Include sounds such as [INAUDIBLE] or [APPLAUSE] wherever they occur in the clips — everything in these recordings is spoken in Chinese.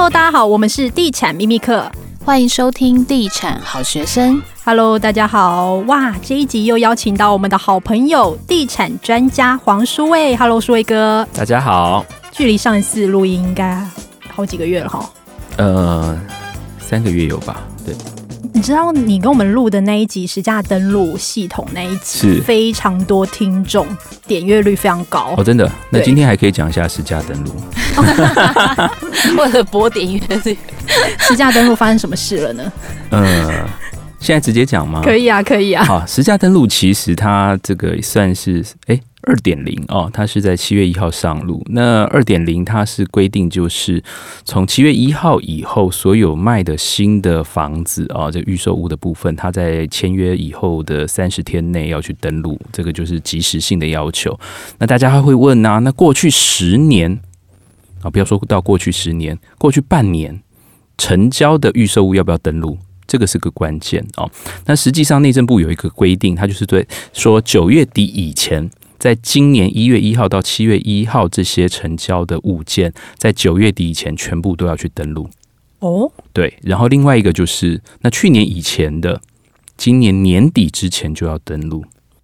Hello，大家好，我们是地产秘密课，欢迎收听地产好学生。Hello，大家好，哇，这一集又邀请到我们的好朋友地产专家黄书卫。Hello，书卫哥，大家好。距离上一次录音应该好几个月了哈。呃，三个月有吧？对。你知道你跟我们录的那一集实价登录系统那一集是非常多听众，点阅率非常高哦，真的。那今天还可以讲一下实价登录，[LAUGHS] 为了博点阅率，实价登录发生什么事了呢？[LAUGHS] 呃，现在直接讲吗？可以啊，可以啊。好，实价登录其实它这个算是哎。二点零哦，它是在七月一号上路。那二点零它是规定，就是从七月一号以后，所有卖的新的房子啊，这预售屋的部分，它在签约以后的三十天内要去登录，这个就是即时性的要求。那大家还会问啊，那过去十年啊，不要说到过去十年，过去半年成交的预售屋要不要登录？这个是个关键哦。那实际上内政部有一个规定，它就是对说九月底以前。在今年一月一号到七月一号，这些成交的物件，在九月底以前全部都要去登录。哦，对，然后另外一个就是，那去年以前的，今年年底之前就要登录。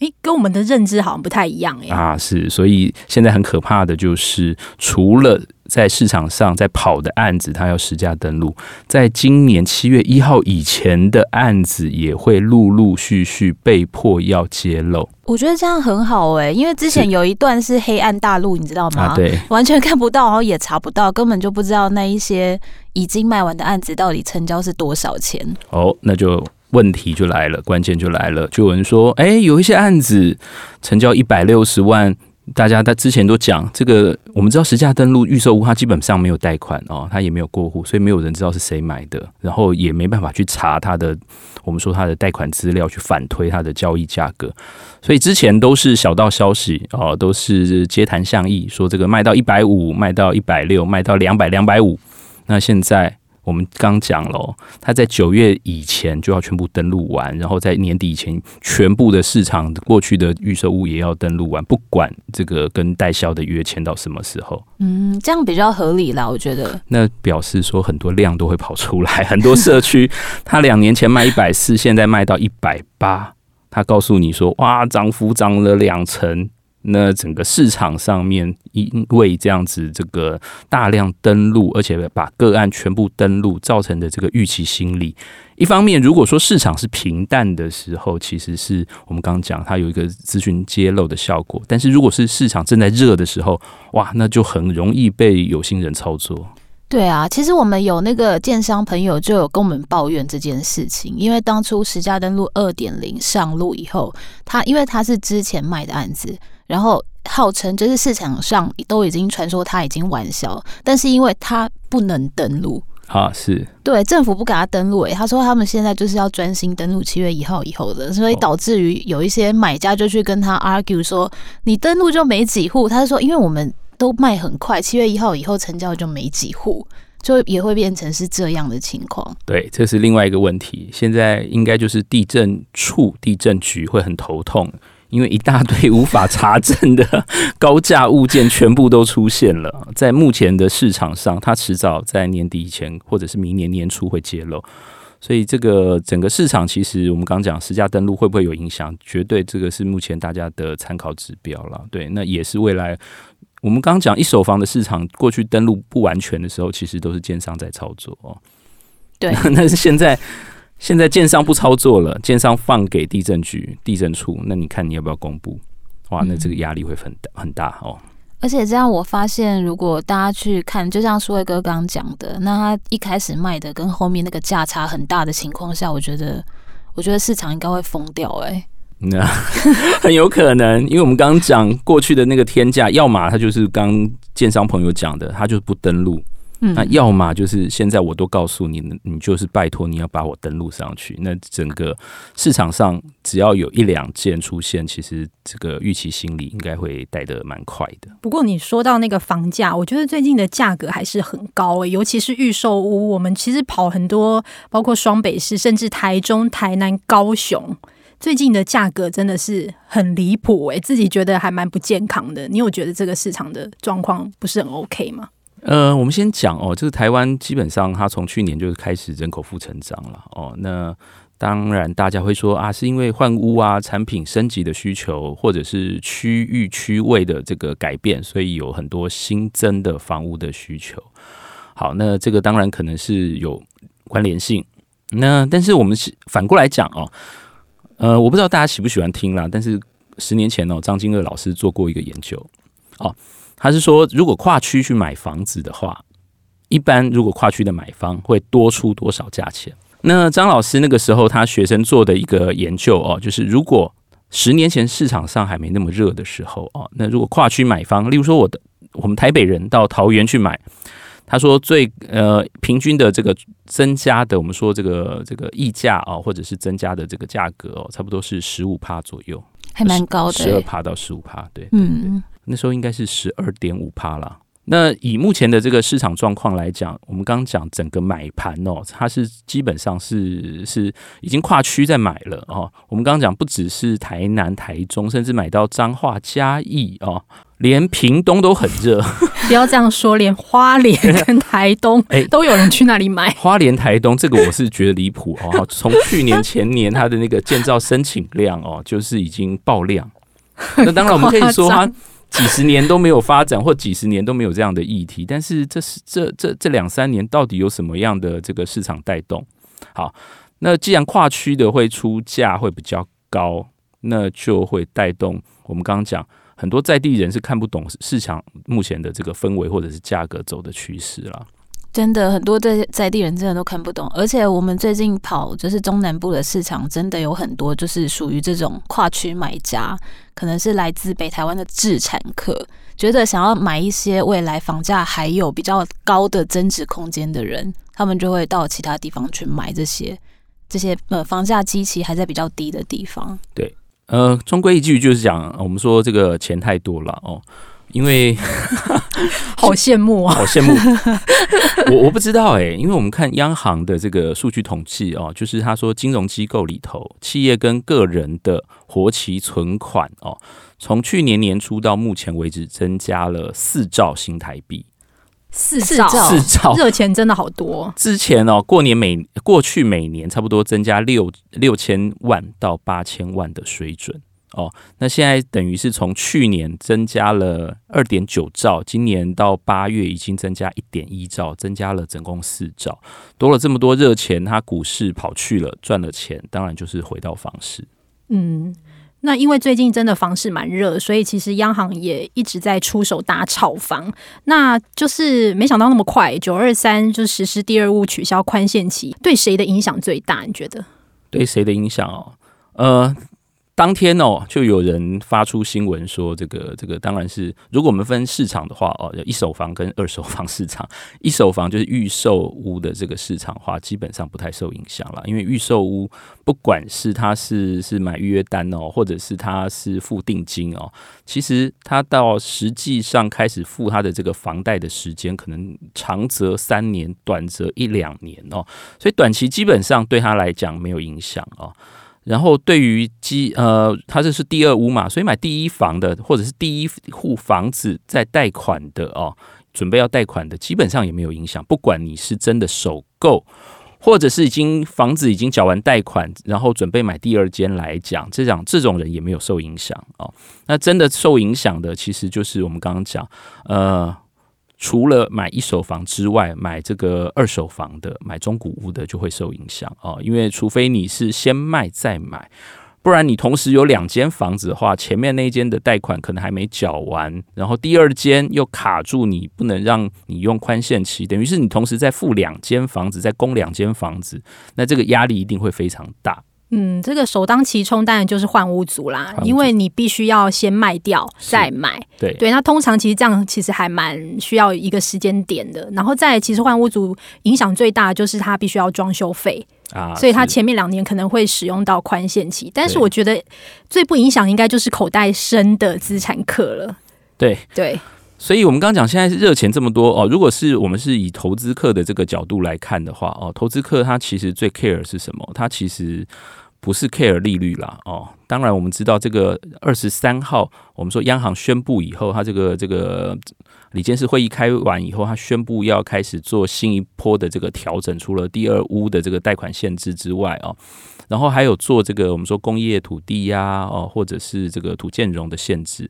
诶，跟我们的认知好像不太一样诶。啊，是，所以现在很可怕的就是，除了在市场上在跑的案子，它要实价登录，在今年七月一号以前的案子，也会陆陆续续被迫要揭露。我觉得这样很好哎，因为之前有一段是黑暗大陆，你知道吗？啊，对，完全看不到，然后也查不到，根本就不知道那一些已经卖完的案子到底成交是多少钱。哦，那就。问题就来了，关键就来了，就有人说，哎，有一些案子成交一百六十万，大家在之前都讲这个，我们知道实价登录预售屋，它基本上没有贷款哦，它也没有过户，所以没有人知道是谁买的，然后也没办法去查它的，我们说它的贷款资料去反推它的交易价格，所以之前都是小道消息哦，都是街谈巷议，说这个卖到一百五，卖到一百六，卖到两百，两百五，那现在。我们刚讲了，他在九月以前就要全部登录完，然后在年底以前，全部的市场过去的预售物也要登录完，不管这个跟代销的约签到什么时候。嗯，这样比较合理啦，我觉得。那表示说很多量都会跑出来，[LAUGHS] 很多社区他两年前卖一百四，现在卖到一百八，他告诉你说，哇，涨幅涨了两成。那整个市场上面，因为这样子这个大量登录，而且把个案全部登录，造成的这个预期心理。一方面，如果说市场是平淡的时候，其实是我们刚刚讲它有一个资讯揭露的效果。但是如果是市场正在热的时候，哇，那就很容易被有心人操作。对啊，其实我们有那个建商朋友就有跟我们抱怨这件事情，因为当初实价登录二点零上路以后，他因为他是之前卖的案子。然后号称就是市场上都已经传说它已经完销，但是因为它不能登录啊，是对政府不给他登录，哎，他说他们现在就是要专心登录七月一号以后的，所以导致于有一些买家就去跟他 argue 说，你登录就没几户，他就说因为我们都卖很快，七月一号以后成交就没几户，就也会变成是这样的情况。对，这是另外一个问题，现在应该就是地震处、地震局会很头痛。因为一大堆无法查证的高价物件全部都出现了，[LAUGHS] 在目前的市场上，它迟早在年底以前或者是明年年初会揭露，所以这个整个市场其实我们刚讲实价登录会不会有影响，绝对这个是目前大家的参考指标了。对，那也是未来我们刚讲一手房的市场过去登录不完全的时候，其实都是建商在操作哦。对，[LAUGHS] 那是现在。现在建商不操作了，建商放给地震局、地震处，那你看你要不要公布？哇，那这个压力会很大很大哦。而且这样，我发现如果大家去看，就像苏伟哥刚刚讲的，那他一开始卖的跟后面那个价差很大的情况下，我觉得，我觉得市场应该会疯掉哎、欸。那 [LAUGHS] 很有可能，因为我们刚刚讲过去的那个天价，要么他就是刚建商朋友讲的，他就是不登录。嗯，那要么就是现在我都告诉你，你就是拜托你要把我登录上去。那整个市场上只要有一两件出现，其实这个预期心理应该会带得蛮快的。不过你说到那个房价，我觉得最近的价格还是很高诶、欸，尤其是预售屋。我们其实跑很多，包括双北市，甚至台中、台南、高雄，最近的价格真的是很离谱诶，自己觉得还蛮不健康的。你有觉得这个市场的状况不是很 OK 吗？呃，我们先讲哦，就是台湾基本上它从去年就开始人口负成长了哦。那当然大家会说啊，是因为换屋啊、产品升级的需求，或者是区域区位的这个改变，所以有很多新增的房屋的需求。好，那这个当然可能是有关联性。那但是我们是反过来讲哦，呃，我不知道大家喜不喜欢听啦，但是十年前哦，张金乐老师做过一个研究哦。他是说，如果跨区去买房子的话，一般如果跨区的买方会多出多少价钱？那张老师那个时候他学生做的一个研究哦，就是如果十年前市场上还没那么热的时候哦，那如果跨区买方，例如说我的我们台北人到桃园去买，他说最呃平均的这个增加的，我们说这个这个溢价啊，或者是增加的这个价格哦，差不多是十五趴左右，还蛮高的，十二趴到十五趴，对，对，对，嗯。那时候应该是十二点五趴了。那以目前的这个市场状况来讲，我们刚刚讲整个买盘哦，它是基本上是是已经跨区在买了哦。我们刚刚讲不只是台南、台中，甚至买到彰化、嘉义哦，连屏东都很热。[LAUGHS] [LAUGHS] 不要这样说，连花莲跟台东哎都有人去那里买。花莲、台东这个我是觉得离谱哦。[LAUGHS] 从去年前年它的那个建造申请量哦，就是已经爆量。那当然我们可以说它。几十年都没有发展，或几十年都没有这样的议题，但是这是这这这两三年到底有什么样的这个市场带动？好，那既然跨区的会出价会比较高，那就会带动我们刚刚讲很多在地人是看不懂市场目前的这个氛围或者是价格走的趋势了。真的很多在在地人真的都看不懂，而且我们最近跑就是中南部的市场，真的有很多就是属于这种跨区买家，可能是来自北台湾的置产客，觉得想要买一些未来房价还有比较高的增值空间的人，他们就会到其他地方去买这些这些呃房价基期还在比较低的地方。对，呃，终归一句就是讲，我们说这个钱太多了哦。因为 [LAUGHS] 好羡慕啊，[LAUGHS] 好羡慕！我我不知道哎、欸，因为我们看央行的这个数据统计哦，就是他说金融机构里头，企业跟个人的活期存款哦，从去年年初到目前为止，增加了四兆新台币，四兆四兆热钱真的好多。之前哦，过年每过去每年差不多增加六六千万到八千万的水准。哦，那现在等于是从去年增加了二点九兆，今年到八月已经增加一点一兆，增加了总共四兆，多了这么多热钱，它股市跑去了，赚了钱，当然就是回到房市。嗯，那因为最近真的房市蛮热，所以其实央行也一直在出手打炒房，那就是没想到那么快，九二三就实施第二屋取消宽限期，对谁的影响最大？你觉得？对谁的影响哦？呃。当天哦，就有人发出新闻说，这个这个当然是，如果我们分市场的话哦，一手房跟二手房市场，[LAUGHS] 一手房就是预售屋的这个市场话，基本上不太受影响了，因为预售屋不管是他是是买预约单哦，或者是他是付定金哦，其实他到实际上开始付他的这个房贷的时间，可能长则三年，短则一两年哦，所以短期基本上对他来讲没有影响哦。然后对于基呃，他这是第二屋嘛，所以买第一房的或者是第一户房子在贷款的哦，准备要贷款的，基本上也没有影响。不管你是真的首购，或者是已经房子已经缴完贷款，然后准备买第二间来讲，这样这种人也没有受影响哦。那真的受影响的，其实就是我们刚刚讲呃。除了买一手房之外，买这个二手房的、买中古屋的就会受影响哦。因为除非你是先卖再买，不然你同时有两间房子的话，前面那间的贷款可能还没缴完，然后第二间又卡住你，不能让你用宽限期，等于是你同时在付两间房子，在供两间房子，那这个压力一定会非常大。嗯，这个首当其冲当然就是换屋族啦，因为你必须要先卖掉再买。对对，那通常其实这样其实还蛮需要一个时间点的。然后再其实换屋族影响最大的就是他必须要装修费啊，所以他前面两年可能会使用到宽限期。但是我觉得最不影响应该就是口袋深的资产客了。对对，所以我们刚刚讲现在是热钱这么多哦，如果是我们是以投资客的这个角度来看的话哦，投资客他其实最 care 是什么？他其实。不是 care 利率啦，哦，当然我们知道这个二十三号，我们说央行宣布以后，它这个这个理监事会议开完以后，它宣布要开始做新一波的这个调整，除了第二屋的这个贷款限制之外哦，然后还有做这个我们说工业土地呀，哦，或者是这个土建融的限制。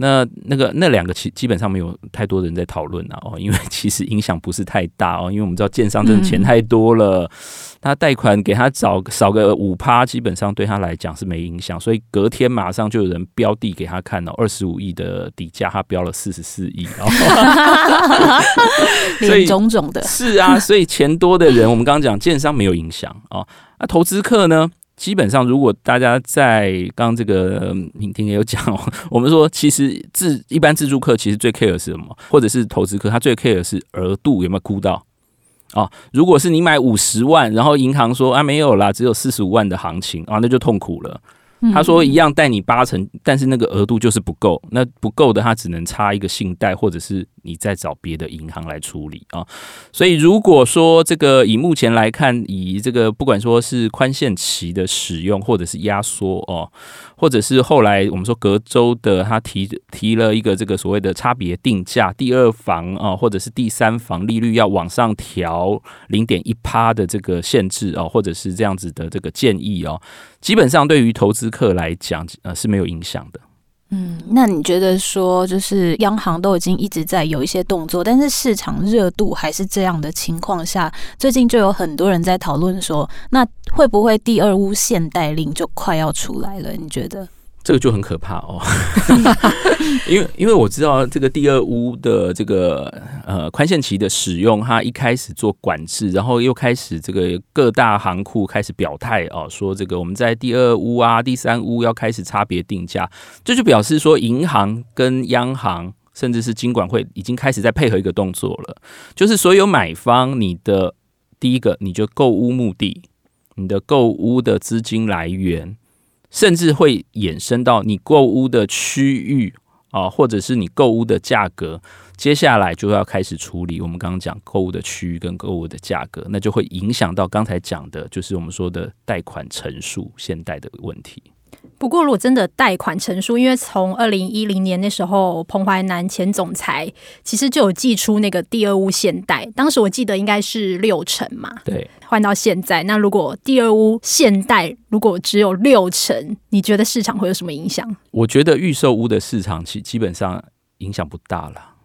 那那个那两个其基本上没有太多人在讨论啊，哦，因为 [LAUGHS] 其实影响不是太大哦，因为我们知道建商真的钱太多了，嗯、他贷款给他找少个五趴，基本上对他来讲是没影响，所以隔天马上就有人标地给他看了，二十五亿的底价，他标了四十四亿，[LAUGHS] 所以种种的。是啊，所以钱多的人，我们刚刚讲建商没有影响哦，那投资客呢？基本上，如果大家在刚刚这个敏婷也有讲，我们说其实自一般自助客其实最 care 是什么，或者是投资客，他最 care 是额度有没有估到啊？如果是你买五十万，然后银行说啊没有啦，只有四十五万的行情啊，那就痛苦了。他说一样贷你八成，但是那个额度就是不够，那不够的他只能差一个信贷，或者是你再找别的银行来处理啊。所以如果说这个以目前来看，以这个不管说是宽限期的使用，或者是压缩哦，或者是后来我们说隔周的他提提了一个这个所谓的差别定价，第二房啊，或者是第三房利率要往上调零点一趴的这个限制哦，或者是这样子的这个建议哦。基本上对于投资客来讲，呃是没有影响的。嗯，那你觉得说，就是央行都已经一直在有一些动作，但是市场热度还是这样的情况下，最近就有很多人在讨论说，那会不会第二屋限贷令就快要出来了？你觉得？这个就很可怕哦，[LAUGHS] 因为因为我知道这个第二屋的这个呃宽限期的使用，它一开始做管制，然后又开始这个各大行库开始表态哦，说这个我们在第二屋啊、第三屋要开始差别定价，这就表示说银行跟央行甚至是金管会已经开始在配合一个动作了，就是所有买方，你的第一个你就购屋目的，你的购屋的资金来源。甚至会衍生到你购物的区域啊，或者是你购物的价格，接下来就要开始处理。我们刚刚讲购物的区域跟购物的价格，那就会影响到刚才讲的，就是我们说的贷款成数、现贷的问题。不过，如果真的贷款成数，因为从二零一零年那时候，彭淮南前总裁其实就有寄出那个第二屋限贷，当时我记得应该是六成嘛。对，换到现在，那如果第二屋限贷如果只有六成，你觉得市场会有什么影响？我觉得预售屋的市场其基本上影响不大了。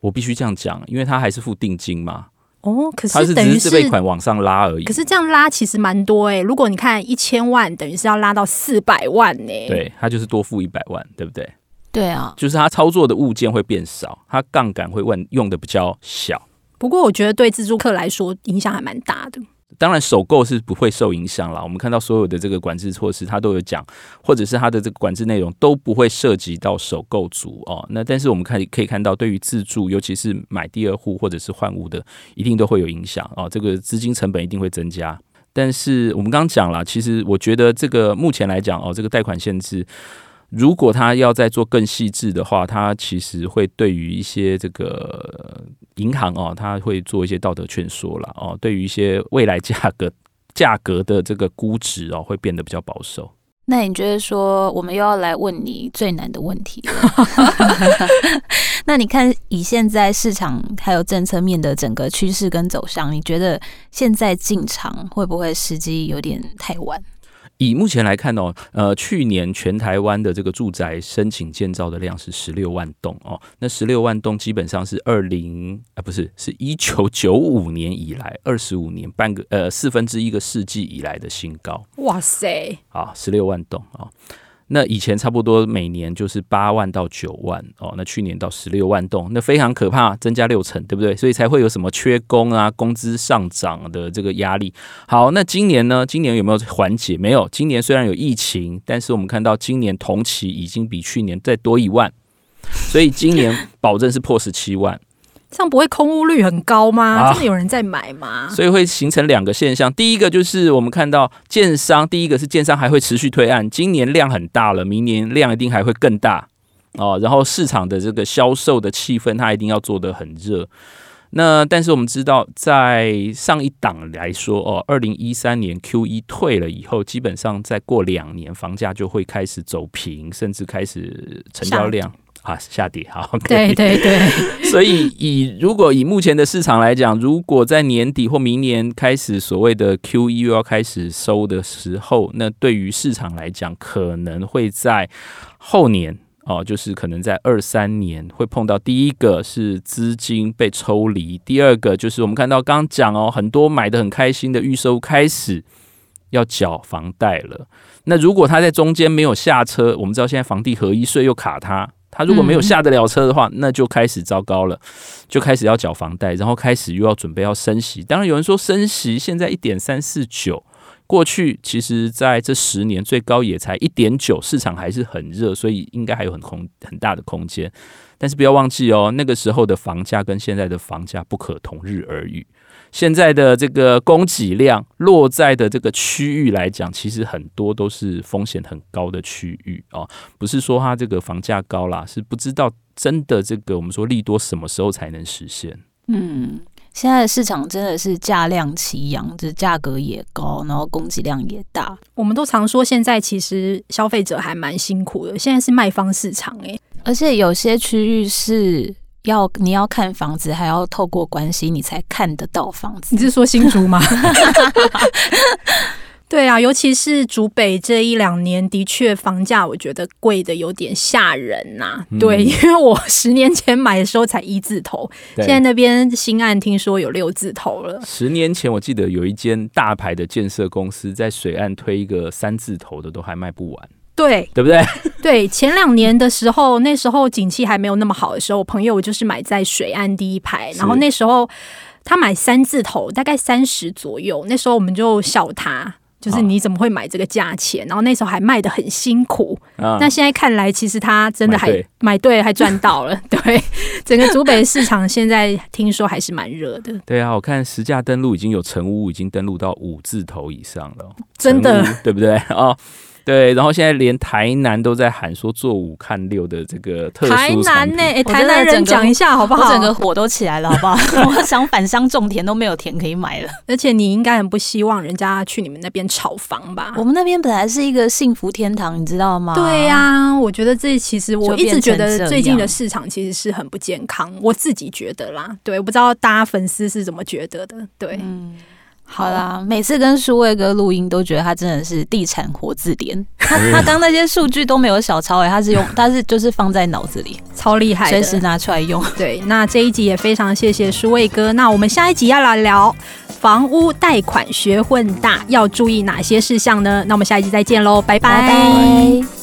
我必须这样讲，因为它还是付定金嘛。哦，可是等于是自备款往上拉而已。可是这样拉其实蛮多哎、欸，如果你看一千万，等于是要拉到四百万呢、欸。对，他就是多付一百万，对不对？对啊，就是他操作的物件会变少，他杠杆会问用的比较小。不过我觉得对自助客来说影响还蛮大的。当然，首购是不会受影响了。我们看到所有的这个管制措施，它都有讲，或者是它的这个管制内容都不会涉及到首购族哦。那但是我们看可以看到，对于自住，尤其是买第二户或者是换屋的，一定都会有影响哦。这个资金成本一定会增加。但是我们刚刚讲了，其实我觉得这个目前来讲哦，这个贷款限制。如果他要再做更细致的话，他其实会对于一些这个银行哦，他会做一些道德劝说了哦。对于一些未来价格价格的这个估值哦，会变得比较保守。那你觉得说，我们又要来问你最难的问题？那你看以现在市场还有政策面的整个趋势跟走向，你觉得现在进场会不会时机有点太晚？以目前来看哦，呃，去年全台湾的这个住宅申请建造的量是十六万栋哦，那十六万栋基本上是二零啊，不是，是一九九五年以来二十五年半个呃四分之一个世纪以来的新高。哇塞！啊，十六万栋啊。那以前差不多每年就是八万到九万哦，那去年到十六万栋，那非常可怕，增加六成，对不对？所以才会有什么缺工啊、工资上涨的这个压力。好，那今年呢？今年有没有缓解？没有。今年虽然有疫情，但是我们看到今年同期已经比去年再多一万，所以今年保证是破十七万。这样不会空屋率很高吗？啊、真的有人在买吗？所以会形成两个现象。第一个就是我们看到建商，第一个是建商还会持续推案，今年量很大了，明年量一定还会更大哦。然后市场的这个销售的气氛，它一定要做得很热。那但是我们知道，在上一档来说哦，二零一三年 Q 一退了以后，基本上再过两年，房价就会开始走平，甚至开始成交量啊下跌。好，对对对。[LAUGHS] 所以以如果以目前的市场来讲，如果在年底或明年开始所谓的 Q E 又要开始收的时候，那对于市场来讲，可能会在后年。哦，就是可能在二三年会碰到第一个是资金被抽离，第二个就是我们看到刚刚讲哦，很多买的很开心的预售开始要缴房贷了。那如果他在中间没有下车，我们知道现在房地合一税又卡他，他如果没有下得了车的话，那就开始糟糕了，就开始要缴房贷，然后开始又要准备要升息。当然有人说升息现在一点三四九。过去其实在这十年最高也才一点九，市场还是很热，所以应该还有很空很大的空间。但是不要忘记哦，那个时候的房价跟现在的房价不可同日而语。现在的这个供给量落在的这个区域来讲，其实很多都是风险很高的区域哦，不是说它这个房价高啦，是不知道真的这个我们说利多什么时候才能实现。嗯。现在的市场真的是价量齐扬，就是价格也高，然后供给量也大。我们都常说，现在其实消费者还蛮辛苦的。现在是卖方市场，欸，而且有些区域是要你要看房子，还要透过关系你才看得到房子。你是说新竹吗？[LAUGHS] 对啊，尤其是竹北这一两年，的确房价我觉得贵的有点吓人呐、啊。嗯、对，因为我十年前买的时候才一字头，现在那边新案听说有六字头了。十年前我记得有一间大牌的建设公司在水岸推一个三字头的，都还卖不完。对，对不对？[LAUGHS] 对，前两年的时候，那时候景气还没有那么好的时候，我朋友就是买在水岸第一排，然后那时候他买三字头，大概三十左右，那时候我们就笑他。就是你怎么会买这个价钱？然后那时候还卖的很辛苦。那、嗯、现在看来，其实他真的还买对，买对，还赚到了。[LAUGHS] 对，整个竹北市场现在听说还是蛮热的。对啊，我看实价登录已经有成屋已经登录到五字头以上了，真的，对不对啊？哦对，然后现在连台南都在喊说做五看六的这个特殊台南呢、欸？台南人讲一下好不好？整个火都起来了，好不好？[LAUGHS] 我想返乡种田都没有田可以买了。而且你应该很不希望人家去你们那边炒房吧？我们那边本来是一个幸福天堂，你知道吗？对呀、啊，我觉得这其实我一直觉得最近的市场其实是很不健康，我自己觉得啦。对，我不知道大家粉丝是怎么觉得的。对。嗯好啦，每次跟书卫哥录音都觉得他真的是地产活字典。他他刚那些数据都没有小抄哎，他是用 [LAUGHS] 他是就是放在脑子里，超厉害，随时拿出来用。对，那这一集也非常谢谢书卫哥。那我们下一集要来聊房屋贷款学混大要注意哪些事项呢？那我们下一集再见喽，拜拜。拜拜。